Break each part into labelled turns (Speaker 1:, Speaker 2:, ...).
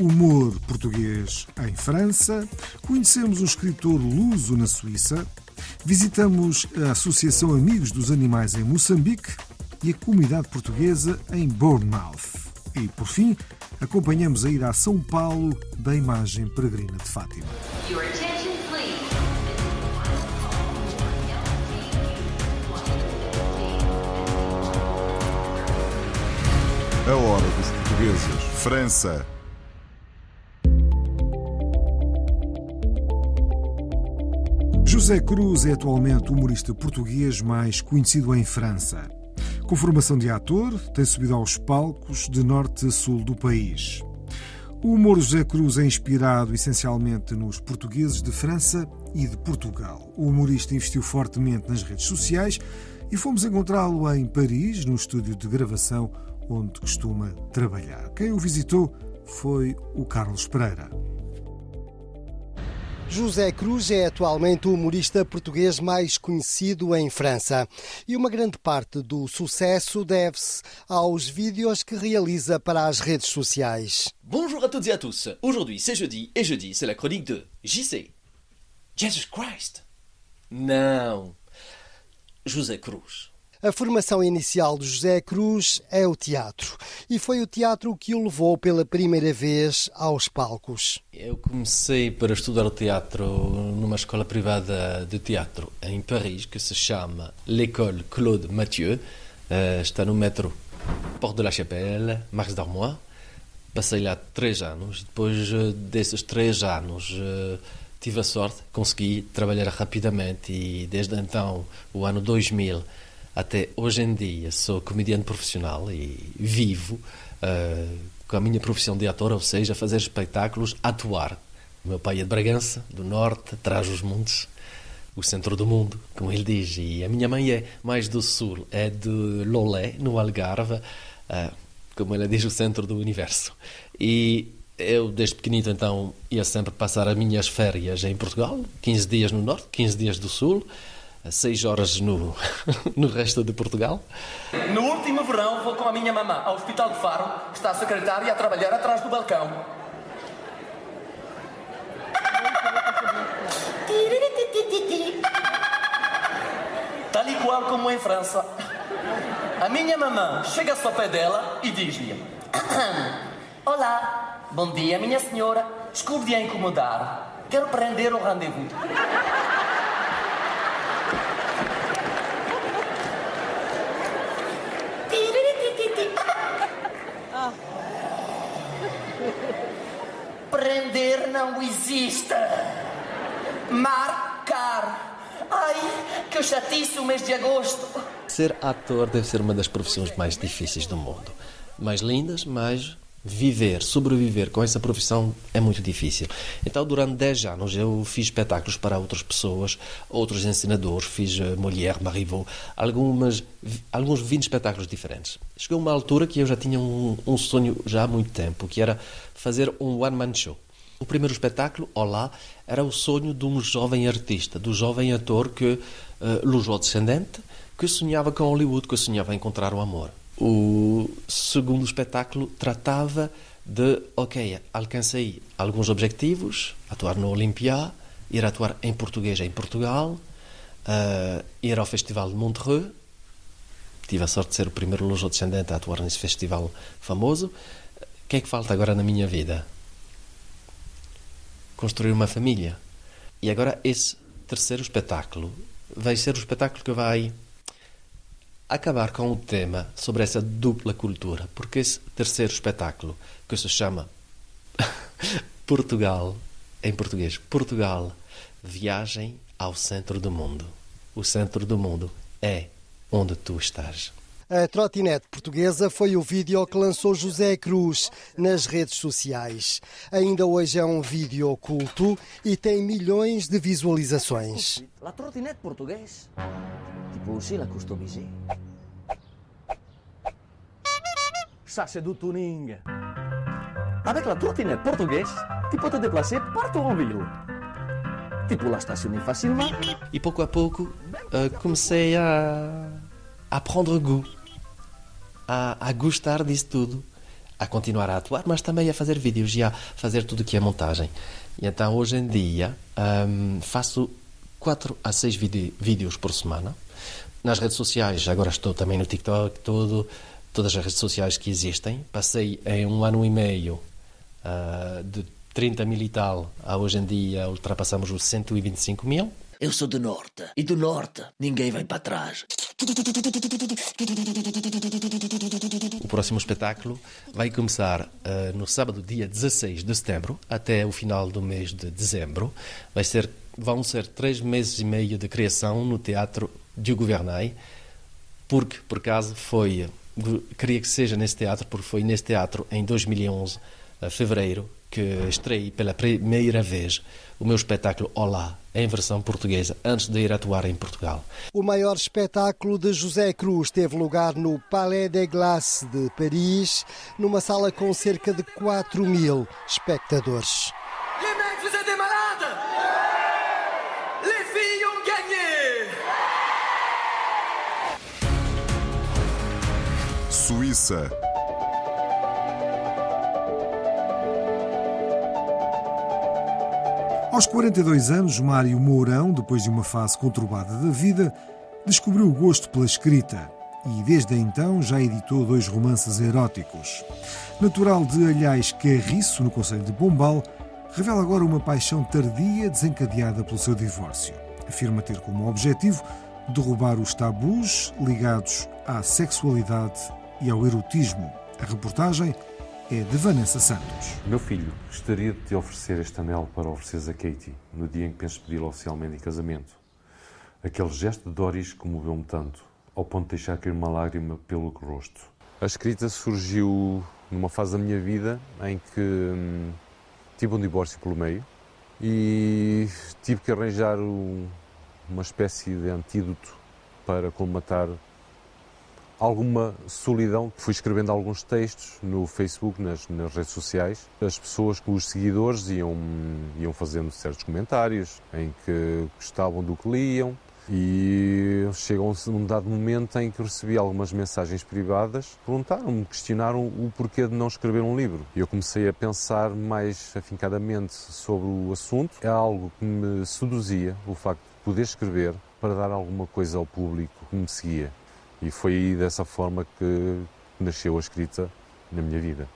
Speaker 1: humor português em França, conhecemos um escritor luso na Suíça, visitamos a Associação Amigos dos Animais em Moçambique e a comunidade portuguesa em Bournemouth. E, por fim, acompanhamos a ida a São Paulo da imagem peregrina de Fátima. A hora dos portugueses. França. José Cruz é atualmente o humorista português mais conhecido em França. Com formação de ator, tem subido aos palcos de norte a sul do país. O humor José Cruz é inspirado essencialmente nos portugueses de França e de Portugal. O humorista investiu fortemente nas redes sociais e fomos encontrá-lo em Paris, no estúdio de gravação onde costuma trabalhar. Quem o visitou foi o Carlos Pereira.
Speaker 2: José Cruz é atualmente o humorista português mais conhecido em França. E uma grande parte do sucesso deve-se aos vídeos que realiza para as redes sociais.
Speaker 3: Bonjour à toutes et à tous. Aujourd'hui, c'est jeudi, et jeudi, c'est la chronique de JC. Jesus Christ. Não. José Cruz.
Speaker 2: A formação inicial de José Cruz é o teatro. E foi o teatro que o levou pela primeira vez aos palcos.
Speaker 3: Eu comecei para estudar teatro numa escola privada de teatro em Paris, que se chama l'École Claude Mathieu. Eh, está no metro Porte de la Chapelle, Marques d'Armois. Passei lá três anos. Depois eh, desses três anos, eh, tive a sorte, consegui trabalhar rapidamente e desde então, o ano 2000 até hoje em dia, sou comediante profissional e vivo eh, com a minha profissão de ator, ou seja, fazer espetáculos, atuar. O meu pai é de Bragança, do norte, atrás dos montes, o centro do mundo, como ele diz, e a minha mãe é mais do sul, é de Lolé, no Algarve, eh, como ela diz, o centro do universo. E eu, desde pequenito, então, ia sempre passar as minhas férias em Portugal, 15 dias no norte, 15 dias do sul, 6 horas no, no resto de Portugal.
Speaker 4: No último verão vou com a minha mamã ao Hospital de Faro. Está a secretária a trabalhar atrás do balcão. Tal e qual como em França. A minha mamã chega-se ao pé dela e diz-lhe: Olá, bom dia, minha senhora. Desculpe de a incomodar. Quero prender o rendezvous. Prender não existe. Marcar. Ai, que chatice o mês de agosto.
Speaker 3: Ser ator deve ser uma das profissões mais difíceis do mundo. Mais lindas, mas viver, sobreviver com essa profissão é muito difícil. Então, durante 10 anos, eu fiz espetáculos para outras pessoas, outros ensinadores, fiz uh, Molière, Marivaux, algumas, alguns 20 espetáculos diferentes. Chegou uma altura que eu já tinha um, um sonho já há muito tempo, que era fazer um one-man show. O primeiro espetáculo, Olá, era o sonho de um jovem artista, do jovem ator que, uh, luso-descendente, que sonhava com Hollywood, que sonhava encontrar o amor. O segundo espetáculo tratava de, ok, alcancei alguns objetivos, atuar no Olympia, ir atuar em português em Portugal, uh, ir ao Festival de Montreux, tive a sorte de ser o primeiro luso-descendente a atuar nesse festival famoso. O que é que falta agora na minha vida? Construir uma família. E agora esse terceiro espetáculo vai ser o espetáculo que vai acabar com o tema sobre essa dupla cultura, porque esse terceiro espetáculo, que se chama Portugal, em português, Portugal, Viagem ao Centro do Mundo. O centro do mundo é onde tu estás.
Speaker 2: A trotinete portuguesa foi o vídeo que lançou José Cruz nas redes sociais. Ainda hoje é um vídeo oculto e tem milhões de visualizações.
Speaker 5: La trottinette portuguesa. Tu peux aussi la customiser. Ça, c'est du tuning. Avec la trottinette portugaise, tu peux te déplacer partout en ville. Tu peux la stationner facilement.
Speaker 3: E pouco a pouco eh, comecei a, a prendre goût, a, a gostar disso tudo, a continuar a atuar, mas também a fazer vídeos e a fazer tudo que é montagem. E então hoje em dia ahm, faço 4 a 6 vídeos por semana. Nas redes sociais, agora estou também no TikTok, todo, todas as redes sociais que existem. Passei em um ano e meio ah, de 30 mil e tal a hoje em dia ultrapassamos os 125 mil.
Speaker 5: Eu sou do norte. E do norte, ninguém vai para trás.
Speaker 3: O próximo espetáculo vai começar eh, no sábado, dia 16 de setembro, até o final do mês de dezembro. Vai ser, vão ser três meses e meio de criação no Teatro de Gouvernail, porque, por acaso, foi. Queria que seja nesse teatro, porque foi nesse teatro, em 2011, a fevereiro, que estreiei pela primeira vez o meu espetáculo Olá, em versão portuguesa, antes de ir atuar em Portugal.
Speaker 2: O maior espetáculo de José Cruz teve lugar no Palais des Glaces de Paris, numa sala com cerca de 4 mil espectadores.
Speaker 4: Les mecs, vous êtes des malades Les filles ont gagné
Speaker 6: Suíça.
Speaker 1: Aos 42 anos, Mário Mourão, depois de uma fase conturbada da vida, descobriu o gosto pela escrita e desde então já editou dois romances eróticos. Natural de Alhais Carriço, no Conselho de Pombal, revela agora uma paixão tardia desencadeada pelo seu divórcio. Afirma ter como objetivo derrubar os tabus ligados à sexualidade e ao erotismo. A reportagem é de Vanessa Santos.
Speaker 7: Meu filho, gostaria de te oferecer este anel para ofereceres a Katie no dia em que penso pedi-lo oficialmente em casamento. Aquele gesto de Doris comoveu-me tanto, ao ponto de deixar cair uma lágrima pelo rosto. A escrita surgiu numa fase da minha vida em que hum, tive um divórcio pelo meio e tive que arranjar um- uma espécie de antídoto para colmatar alguma solidão. Fui escrevendo alguns textos no Facebook, nas, nas redes sociais. As pessoas os seguidores iam, iam fazendo certos comentários em que gostavam do que liam. E chegou um dado momento em que recebi algumas mensagens privadas, perguntaram-me, questionaram o porquê de não escrever um livro. E eu comecei a pensar mais afincadamente sobre o assunto. É algo que me seduzia, o facto de poder escrever para dar alguma coisa ao público que me seguia. E foi dessa forma que nasceu a escrita na minha vida.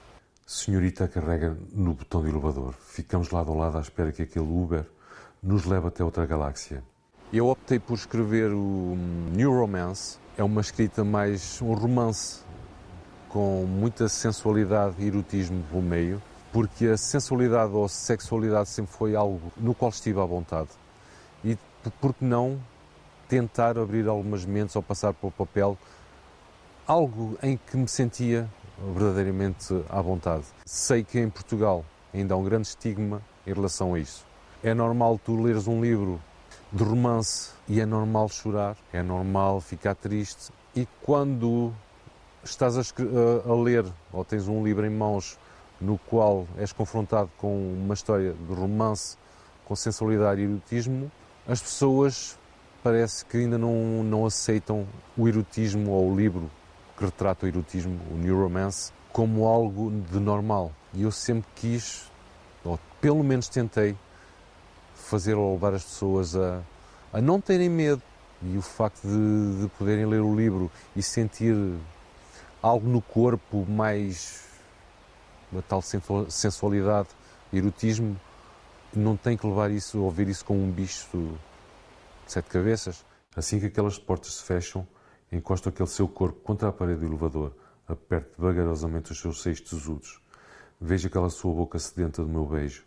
Speaker 7: Senhorita carrega no botão do elevador. Ficamos lado a lado à espera que aquele Uber nos leve até outra galáxia. Eu optei por escrever o New Romance. É uma escrita mais um romance com muita sensualidade e erotismo pelo meio, porque a sensualidade ou sexualidade sempre foi algo no qual estive à vontade. E por que não tentar abrir algumas mentes ou passar para o papel algo em que me sentia verdadeiramente à vontade. Sei que em Portugal ainda há um grande estigma em relação a isso. É normal tu leres um livro de romance e é normal chorar, é normal ficar triste e quando estás a- a ler ou tens um livro em mãos no qual és confrontado com uma história de romance com sensualidade e erotismo, as pessoas parece que ainda não, não aceitam o erotismo ou o livro que retrata o erotismo, o New Romance, como algo de normal. E eu sempre quis, ou pelo menos tentei, fazer ou levar as pessoas a, a não terem medo. E o facto de, de poderem ler o livro e sentir algo no corpo mais uma tal sensual- sensualidade, erotismo, não tem que levar isso, ou ver isso como um bicho sete cabeças. Assim que aquelas portas se fecham, encosta aquele seu corpo contra a parede do elevador, aperte vagarosamente os seus seios tesudos. Vejo aquela sua boca sedenta do meu beijo.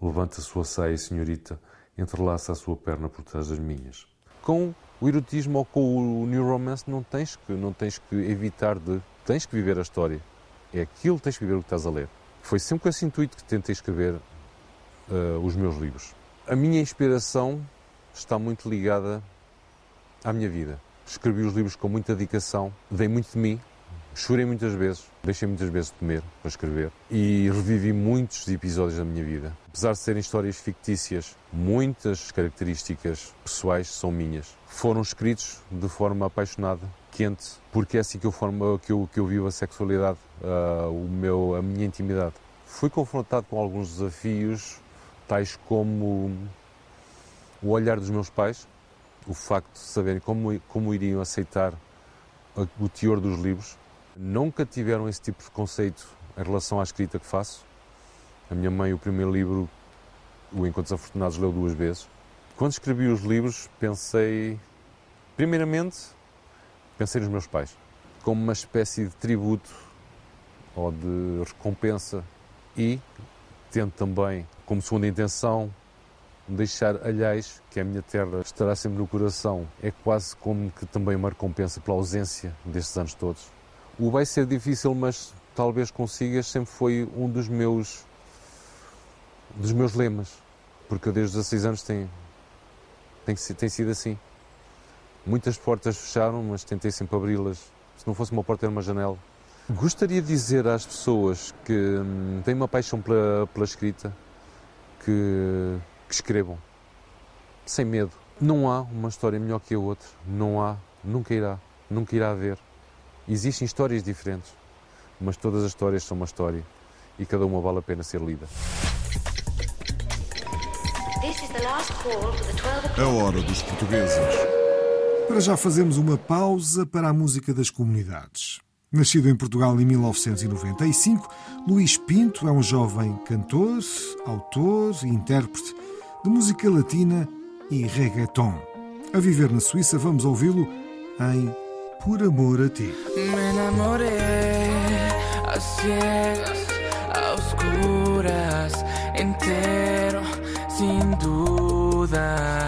Speaker 7: Levanta a sua saia, senhorita, entrelaça a sua perna por trás das minhas. Com O erotismo ou com o new romance não tens que, não tens que evitar de. Tens que viver a história. É aquilo tens que viver o que estás a ler. Foi sempre com esse intuito que tentei escrever uh, os meus livros. A minha inspiração está muito ligada à minha vida. Escrevi os livros com muita dedicação, dei muito de mim, chorei muitas vezes, deixei muitas vezes de comer para escrever e revivi muitos episódios da minha vida. Apesar de serem histórias fictícias, muitas características pessoais são minhas. Foram escritos de forma apaixonada, quente, porque é assim que eu, formo, que eu, que eu vivo a sexualidade, uh, o meu, a minha intimidade. Fui confrontado com alguns desafios, tais como o olhar dos meus pais, o facto de saberem como, como iriam aceitar o teor dos livros. Nunca tiveram esse tipo de conceito em relação à escrita que faço. A minha mãe, o primeiro livro, O Encontros Afortunados, leu duas vezes. Quando escrevi os livros, pensei, primeiramente, pensei nos meus pais, como uma espécie de tributo ou de recompensa e tento também, como segunda intenção, deixar Alhais, que é a minha terra, estará sempre no coração. É quase como que também uma recompensa pela ausência destes anos todos. O vai ser difícil, mas talvez consigas, sempre foi um dos meus dos meus lemas, porque desde os 16 anos tem, tem, tem sido assim. Muitas portas fecharam, mas tentei sempre abri-las. Se não fosse uma porta, era uma janela. Gostaria de dizer às pessoas que hum, têm uma paixão pela, pela escrita que que escrevam, sem medo. Não há uma história melhor que a outra, não há, nunca irá, nunca irá haver. Existem histórias diferentes, mas todas as histórias são uma história e cada uma vale a pena ser lida.
Speaker 6: A hora dos portugueses.
Speaker 1: Para já fazemos uma pausa para a música das comunidades. Nascido em Portugal em 1995, Luís Pinto é um jovem cantor, autor e intérprete de música latina e reggaeton. A viver na Suíça, vamos ouvi-lo em Por Amor a Ti.
Speaker 8: Me a ciegas, a oscuras, entero, sin dudas.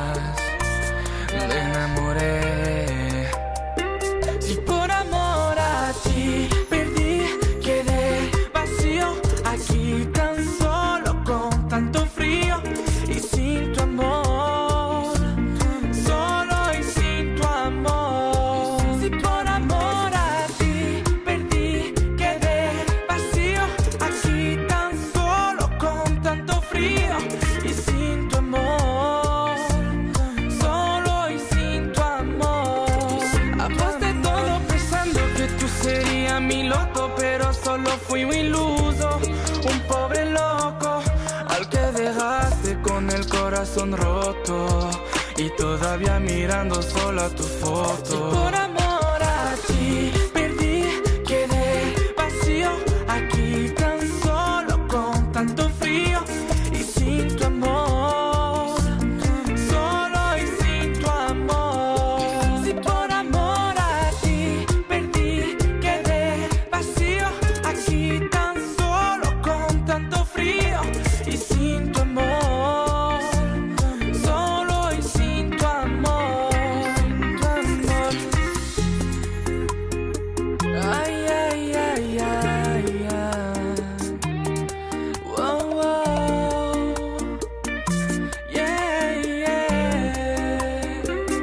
Speaker 8: Corazón roto y todavía mirando solo a tu foto. por amor a ti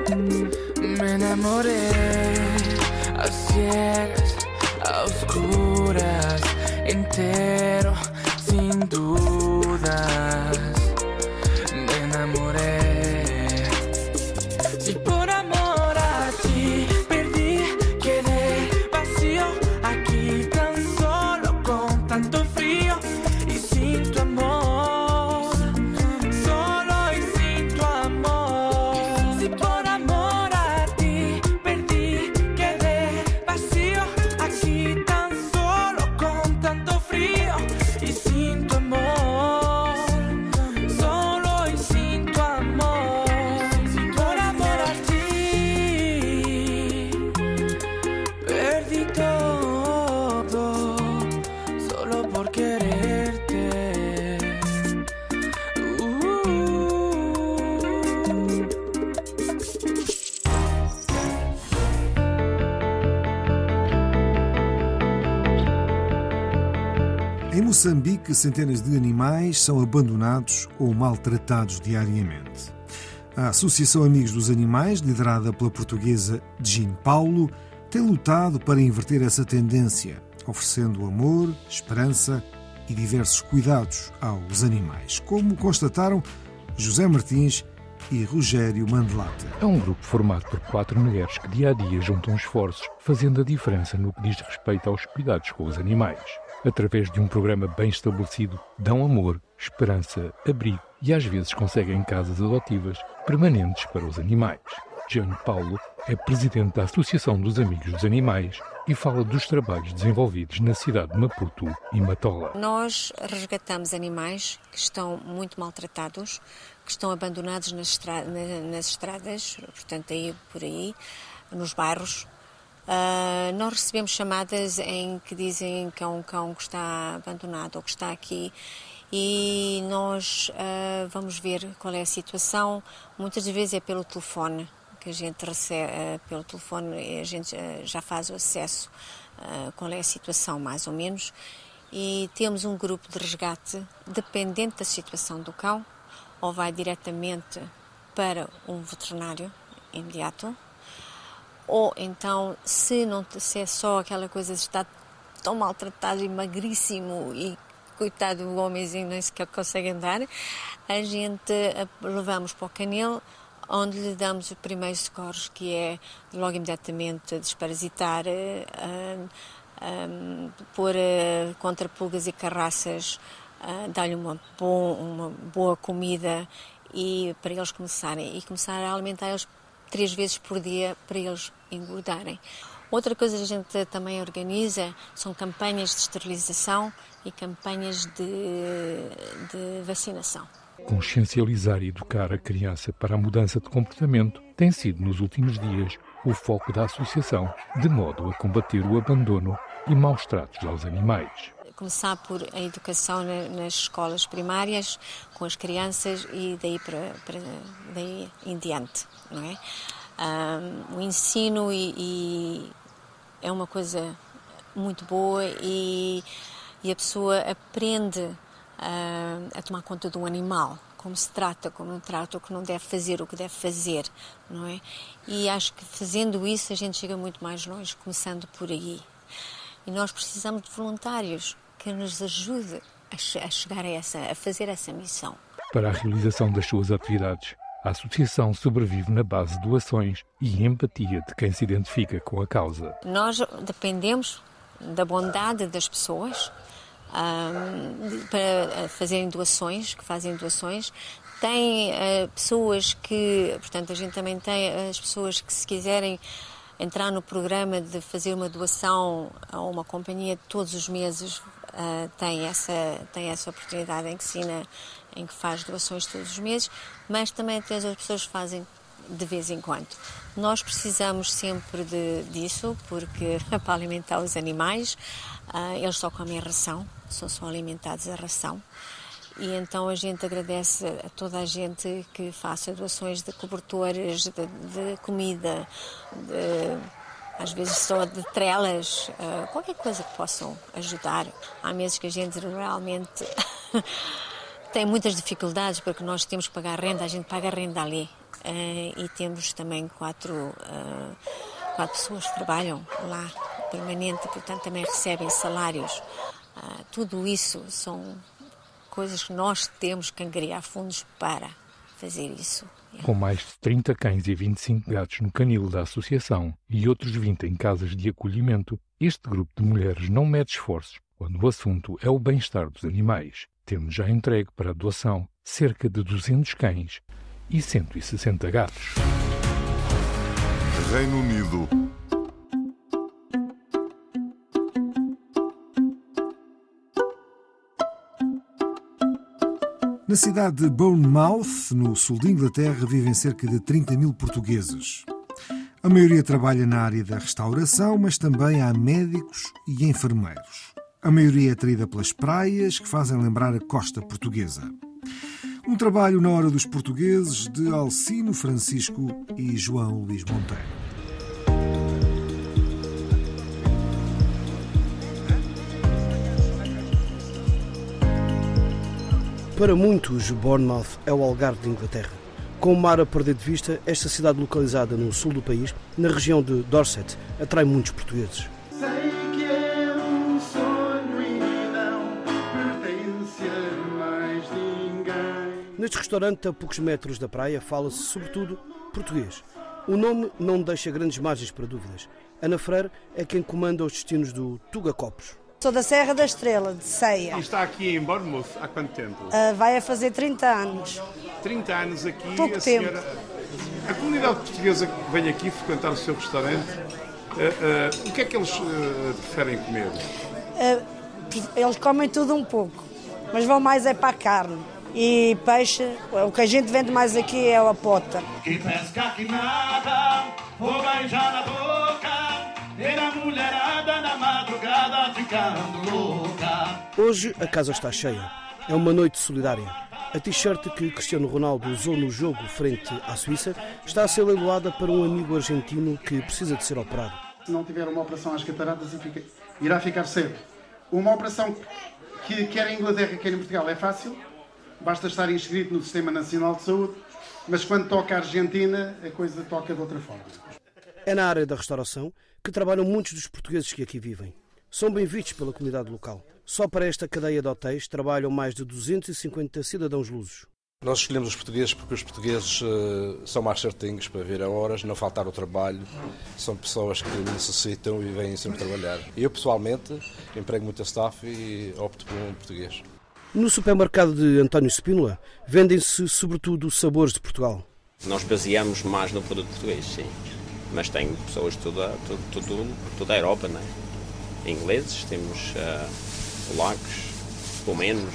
Speaker 8: Me enamoré a ciegas, a oscuras, entero, sin dudas. Me enamoré.
Speaker 1: Moçambique, centenas de animais são abandonados ou maltratados diariamente. A Associação Amigos dos Animais, liderada pela portuguesa Jean Paulo, tem lutado para inverter essa tendência, oferecendo amor, esperança e diversos cuidados aos animais, como constataram José Martins e Rogério Mandelata.
Speaker 9: É um grupo formado por quatro mulheres que dia a dia juntam esforços, fazendo a diferença no que diz respeito aos cuidados com os animais. Através de um programa bem estabelecido, dão amor, esperança, abrigo e às vezes conseguem casas adotivas permanentes para os animais. Jean Paulo é presidente da Associação dos Amigos dos Animais e fala dos trabalhos desenvolvidos na cidade de Maputo e Matola.
Speaker 10: Nós resgatamos animais que estão muito maltratados, que estão abandonados nas, estra nas estradas, portanto, aí por aí, nos bairros. Uh, nós recebemos chamadas em que dizem que é um cão que está abandonado ou que está aqui e nós uh, vamos ver qual é a situação. Muitas vezes é pelo telefone que a gente recebe, uh, pelo telefone a gente já faz o acesso qual é a situação mais ou menos e temos um grupo de resgate dependente da situação do cão ou vai diretamente para um veterinário imediato, ou então, se não se é só aquela coisa de estar tão maltratado e magríssimo e coitado do homenzinho nem sequer consegue andar, a gente levamos para o canil onde lhe damos os primeiros socorros, que é logo imediatamente desparasitar, um, pôr uh, contra pulgas e carraças uh, dar-lhe uma, bom, uma boa comida e para eles começarem e começar a alimentá-los três vezes por dia para eles engordarem. Outra coisa que a gente também organiza são campanhas de esterilização e campanhas de, de vacinação.
Speaker 9: Consciencializar e educar a criança para a mudança de comportamento tem sido, nos últimos dias, o foco da associação, de modo a combater o abandono e maus tratos aos animais
Speaker 10: começar por a educação nas escolas primárias com as crianças e daí para, para daí em diante, não é? Um, o ensino e, e é uma coisa muito boa e, e a pessoa aprende uh, a tomar conta de um animal, como se trata, como não trata, o que não deve fazer, o que deve fazer, não é? E acho que fazendo isso a gente chega muito mais longe, começando por aí. E nós precisamos de voluntários, que nos ajude a, chegar a, essa, a fazer essa missão.
Speaker 9: Para a realização das suas atividades, a Associação sobrevive na base de doações e empatia de quem se identifica com a causa.
Speaker 10: Nós dependemos da bondade das pessoas um, para fazerem doações, que fazem doações. Tem uh, pessoas que, portanto, a gente também tem as pessoas que, se quiserem entrar no programa de fazer uma doação a uma companhia todos os meses, uh, tem, essa, tem essa oportunidade em que ensina, em que faz doações todos os meses, mas também as pessoas fazem de vez em quando. Nós precisamos sempre de, disso, porque para alimentar os animais, uh, eles só comem ração, são só alimentados a ração. E então a gente agradece a toda a gente que faça doações de cobertores, de, de comida, de às vezes só de trelas, uh, qualquer coisa que possam ajudar. Há meses que a gente realmente tem muitas dificuldades porque nós temos que pagar renda, a gente paga renda ali. Uh, e temos também quatro, uh, quatro pessoas que trabalham lá permanente, portanto também recebem salários. tudo isso são coisas que nós temos que angariar fundos para fazer isso.
Speaker 9: Com mais de 30 cães e 25 gatos no canil da associação e outros 20 em casas de acolhimento, este grupo de mulheres não mede esforços quando o assunto é o bem-estar dos animais, tendo já entregue para doação cerca de 200 cães e 160 gatos.
Speaker 6: Reino Unido
Speaker 1: Na cidade de Bournemouth, no sul de Inglaterra, vivem cerca de 30 mil portugueses. A maioria trabalha na área da restauração, mas também há médicos e enfermeiros. A maioria é atraída pelas praias que fazem lembrar a costa portuguesa. Um trabalho na hora dos portugueses de Alcino Francisco e João Luís Monteiro.
Speaker 11: Para muitos, Bournemouth é o Algarve de Inglaterra. Com o mar a perder de vista, esta cidade localizada no sul do país, na região de Dorset, atrai muitos portugueses.
Speaker 12: Sei que é um sonho e não pertence a mais ninguém.
Speaker 11: Neste restaurante, a poucos metros da praia, fala-se sobretudo português. O nome não deixa grandes margens para dúvidas. Ana Freire é quem comanda os destinos do Tuga Copos.
Speaker 13: Sou da Serra da Estrela, de Ceia.
Speaker 14: E está aqui em Bournemouth há quanto tempo?
Speaker 13: Uh, vai a fazer 30 anos.
Speaker 14: 30 anos aqui.
Speaker 13: Pouco
Speaker 14: a
Speaker 13: tempo.
Speaker 14: senhora. A comunidade portuguesa que vem aqui frequentar o seu restaurante, uh, uh, o que é que eles uh, preferem comer?
Speaker 13: Uh, eles comem tudo um pouco, mas vão mais é para a carne. E peixe, o que a gente vende mais aqui é a pota.
Speaker 12: Que pesca que nada, vou beijar na boca. Ficando louca.
Speaker 11: Hoje a casa está cheia. É uma noite solidária. A t-shirt que Cristiano Ronaldo usou no jogo frente à Suíça está a ser leiloada para um amigo argentino que precisa de ser operado.
Speaker 15: Se não tiver uma operação às cataratas, irá ficar cego. Uma operação que quer em Inglaterra, quer em Portugal, é fácil. Basta estar inscrito no Sistema Nacional de Saúde. Mas quando toca a Argentina, a coisa toca de outra forma.
Speaker 11: É na área da restauração que trabalham muitos dos portugueses que aqui vivem. São bem vistos pela comunidade local. Só para esta cadeia de hotéis trabalham mais de 250 cidadãos lusos.
Speaker 16: Nós escolhemos os portugueses porque os portugueses eh, são mais certinhos para vir a horas, não faltar ao trabalho. São pessoas que necessitam e vêm sempre trabalhar. Eu, pessoalmente, emprego muita staff e opto por um português.
Speaker 11: No supermercado de António Spínola vendem-se sobretudo sabores de Portugal.
Speaker 17: Nós baseamos mais no produto português, sim. Mas tem pessoas de toda, todo, todo, toda a Europa, não é? Ingleses, temos ah, polacos, romenos.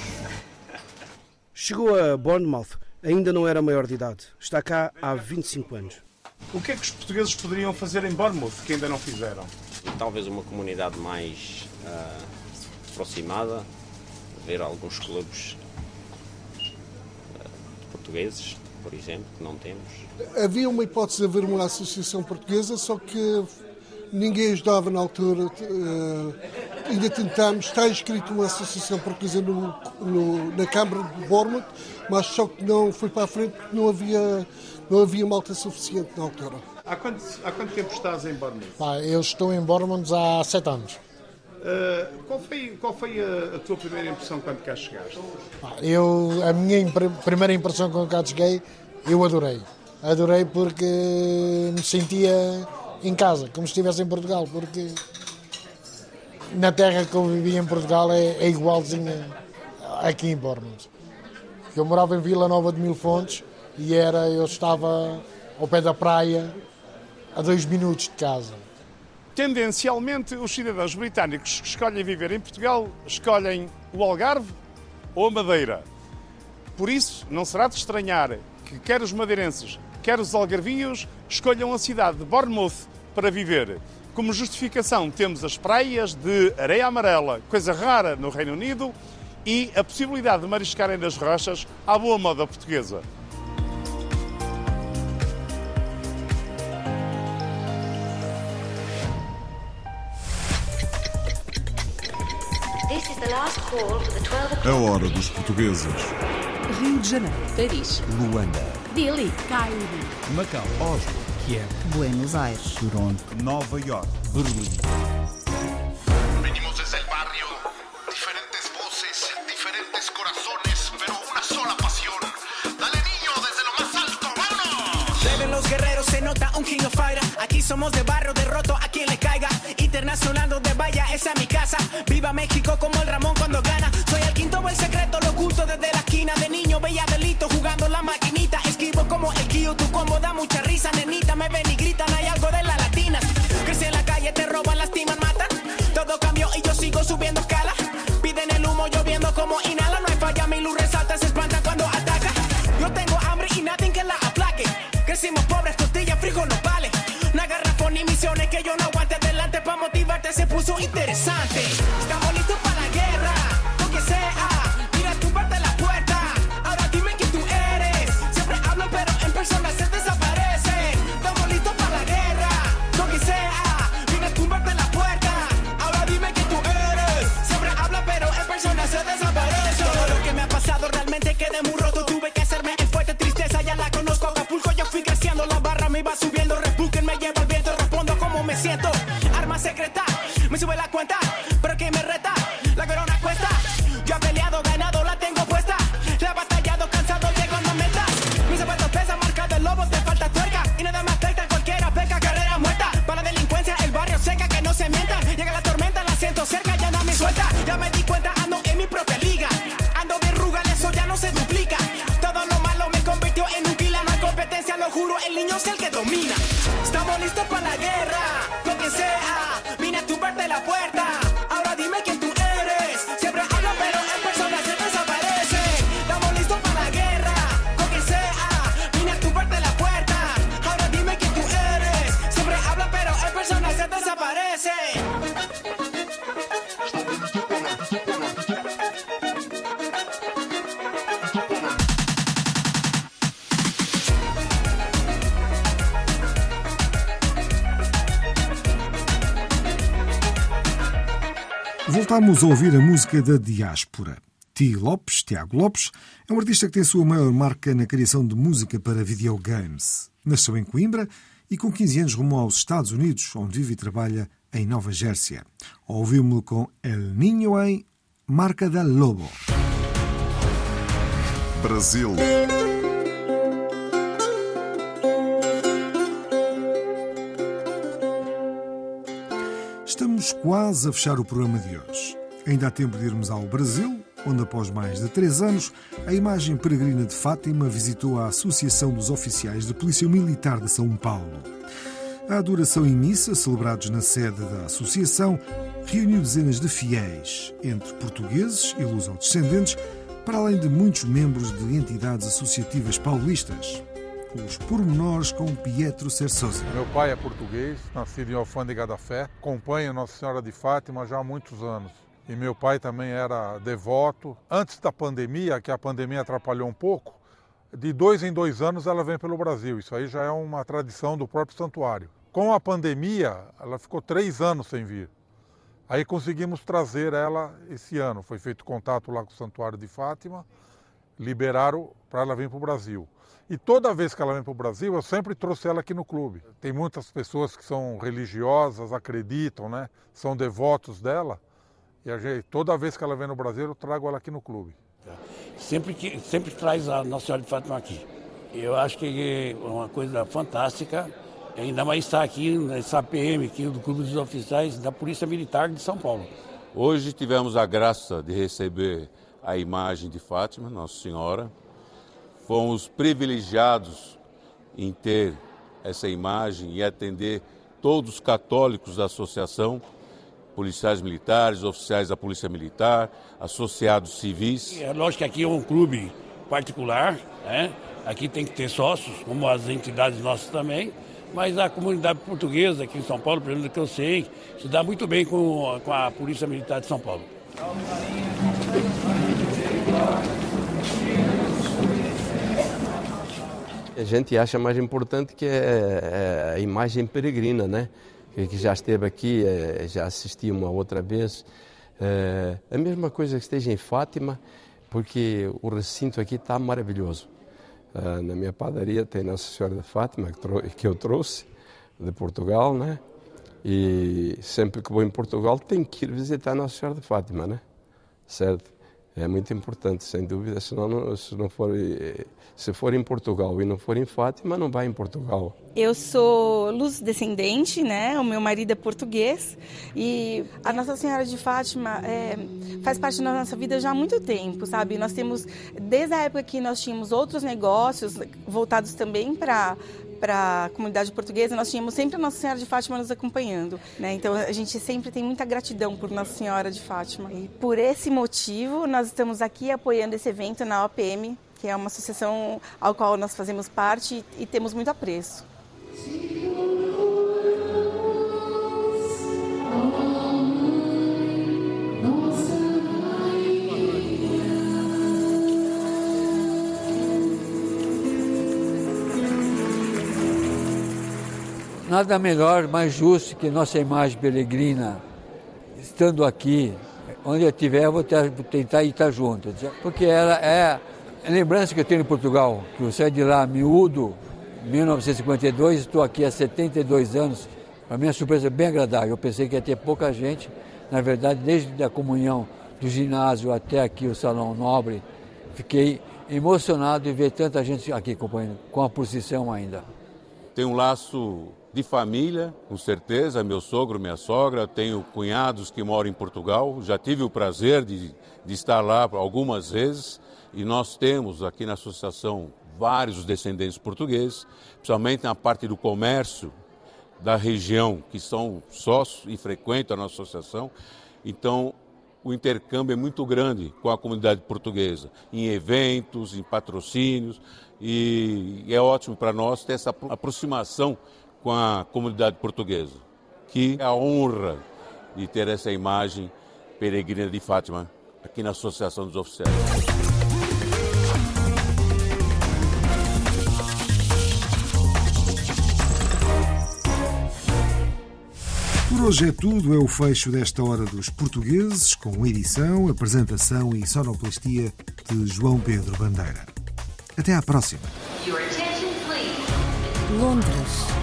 Speaker 11: Chegou a Bournemouth, ainda não era maior de idade. Está cá há 25 anos.
Speaker 14: O que é que os portugueses poderiam fazer em Bournemouth que ainda não fizeram?
Speaker 17: Talvez uma comunidade mais ah, aproximada, ver alguns clubes ah, portugueses, por exemplo, que não temos.
Speaker 18: Havia uma hipótese de haver uma associação portuguesa, só que ninguém ajudava na altura. eh, ainda tentámos, está inscrito uma associação portuguesa no- no- na Câmara de Bournemouth, mas só que não foi para a frente porque não havia, não havia malta suficiente na altura.
Speaker 14: Há quanto, há quanto tempo estás em Bournemouth?
Speaker 19: Eu estou em Bournemouth há sete anos.
Speaker 14: Ah, qual foi, qual foi a, a tua primeira impressão quando cá chegaste?
Speaker 19: Eu, a minha impre- primeira impressão quando cá cheguei, eu adorei. Adorei porque me sentia em casa, como se estivesse em Portugal, porque na terra que eu vivia em Portugal é, é igualzinha aqui em Bournemouth. Eu morava em Vila Nova de Mil Fontes e era, eu estava ao pé da praia, a dois minutos de casa.
Speaker 14: Tendencialmente, os cidadãos britânicos que escolhem viver em Portugal escolhem o Algarve ou a Madeira. Por isso, não será de estranhar que quer os madeirenses, quer os algarvios escolham a cidade de Bournemouth para viver. Como justificação, temos as praias de areia amarela, coisa rara no Reino Unido, e a possibilidade de mariscarem nas rochas à boa moda portuguesa.
Speaker 20: This is the last call for the 12
Speaker 6: A hora dos portugueses.
Speaker 21: Rio de Janeiro.
Speaker 22: Paris.
Speaker 6: Luanda.
Speaker 21: Dili. Cairo.
Speaker 6: Macau. Oslo. Kiev.
Speaker 22: Buenos Aires.
Speaker 6: Toronto. Nova York. Berlim.
Speaker 23: Venimos desde el barrio, diferentes voces, diferentes corazones, pero una sola pasión. Dale niño desde lo más alto, vámonos.
Speaker 24: Beben los guerreros, se nota un king of fire. Aquí somos de barro, derroto
Speaker 1: Voltámos a ouvir a música da diáspora. Ti Lopes, Tiago Lopes, é um artista que tem sua maior marca na criação de música para videogames. Nasceu em Coimbra e com 15 anos rumou aos Estados Unidos, onde vive e trabalha em Nova Gércia. Ouvimos-lo com El Niño em Marca da Lobo.
Speaker 6: Brasil.
Speaker 1: Estamos quase a fechar o programa de hoje. Ainda há tempo de irmos ao Brasil, onde após mais de três anos, a imagem peregrina de Fátima visitou a Associação dos Oficiais de Polícia Militar de São Paulo. A adoração e missa, celebrados na sede da associação, reuniu dezenas de fiéis, entre portugueses e luso-descendentes, para além de muitos membros de entidades associativas paulistas. Os pormenores com Pietro Cersosa.
Speaker 25: Meu pai é português, nascido em Alfândega da Fé, acompanha Nossa Senhora de Fátima já há muitos anos. E meu pai também era devoto. Antes da pandemia, que a pandemia atrapalhou um pouco, de dois em dois anos ela vem pelo Brasil. Isso aí já é uma tradição do próprio santuário. Com a pandemia, ela ficou três anos sem vir. Aí conseguimos trazer ela esse ano. Foi feito contato lá com o Santuário de Fátima, liberaram para ela vir para o Brasil. E toda vez que ela vem para o Brasil, eu sempre trouxe ela aqui no clube. Tem muitas pessoas que são religiosas, acreditam, né? São devotos dela. E a gente, toda vez que ela vem no Brasil, eu trago ela aqui no clube.
Speaker 26: Sempre, que, sempre traz a Nossa Senhora de Fátima aqui. Eu acho que é uma coisa fantástica. Ainda mais estar aqui nessa PM aqui do Clube dos Oficiais da Polícia Militar de São Paulo.
Speaker 27: Hoje tivemos a graça de receber a imagem de Fátima, Nossa Senhora. Fomos privilegiados em ter essa imagem e atender todos os católicos da associação, policiais militares, oficiais da Polícia Militar, associados civis.
Speaker 26: É lógico que aqui é um clube particular, né? Aqui tem que ter sócios, como as entidades nossas também. Mas a comunidade portuguesa aqui em São Paulo, pelo menos que eu sei, se dá muito bem com, com a Polícia Militar de São Paulo.
Speaker 22: A gente acha mais importante que é a imagem peregrina, né? Que já esteve aqui, já assisti uma outra vez. É a mesma coisa que esteja em Fátima, porque o recinto aqui está maravilhoso. Na minha padaria tem Nossa Senhora de Fátima, que eu trouxe de Portugal, né? E sempre que vou em Portugal tenho que ir visitar Nossa Senhora de Fátima, né? Certo? É muito importante, sem dúvida. Senão, não, se não for, se for em Portugal e não for em Fátima, não vai em Portugal.
Speaker 28: Eu sou luz descendente, né? O meu marido é português e a Nossa Senhora de Fátima é, faz parte da nossa vida já há muito tempo, sabe? Nós temos desde a época que nós tínhamos outros negócios voltados também para para a comunidade portuguesa, nós tínhamos sempre a Nossa Senhora de Fátima nos acompanhando. Né? Então a gente sempre tem muita gratidão por Nossa Senhora de Fátima. E por esse motivo, nós estamos aqui apoiando esse evento na OPM, que é uma associação ao qual nós fazemos parte e temos muito apreço.
Speaker 29: Nada melhor, mais justo que nossa imagem peregrina, estando aqui, onde eu estiver, vou tentar estar junto. Porque ela é a lembrança que eu tenho em Portugal, que eu saí de lá miúdo, 1952, estou aqui há 72 anos. Para mim, a surpresa é bem agradável. Eu pensei que ia ter pouca gente, Na verdade, desde a comunhão do ginásio até aqui o Salão Nobre, fiquei emocionado de ver tanta gente aqui acompanhando, com a procissão ainda.
Speaker 27: Tem um laço de família, com certeza, meu sogro, minha sogra, tenho cunhados que moram em Portugal, já tive o prazer de, de estar lá algumas vezes e nós temos aqui na associação vários descendentes portugueses, principalmente na parte do comércio da região, que são sócios e frequentam a nossa associação. Então, o intercâmbio é muito grande com a comunidade portuguesa, em eventos, em patrocínios, e é ótimo para nós ter essa aproximação com a comunidade portuguesa, que é a honra de ter essa imagem peregrina de Fátima aqui na Associação dos Oficiais.
Speaker 1: Por hoje é tudo, é o fecho desta Hora dos Portugueses, com edição, apresentação e sonoplastia de João Pedro Bandeira. Até à próxima.
Speaker 21: Londres,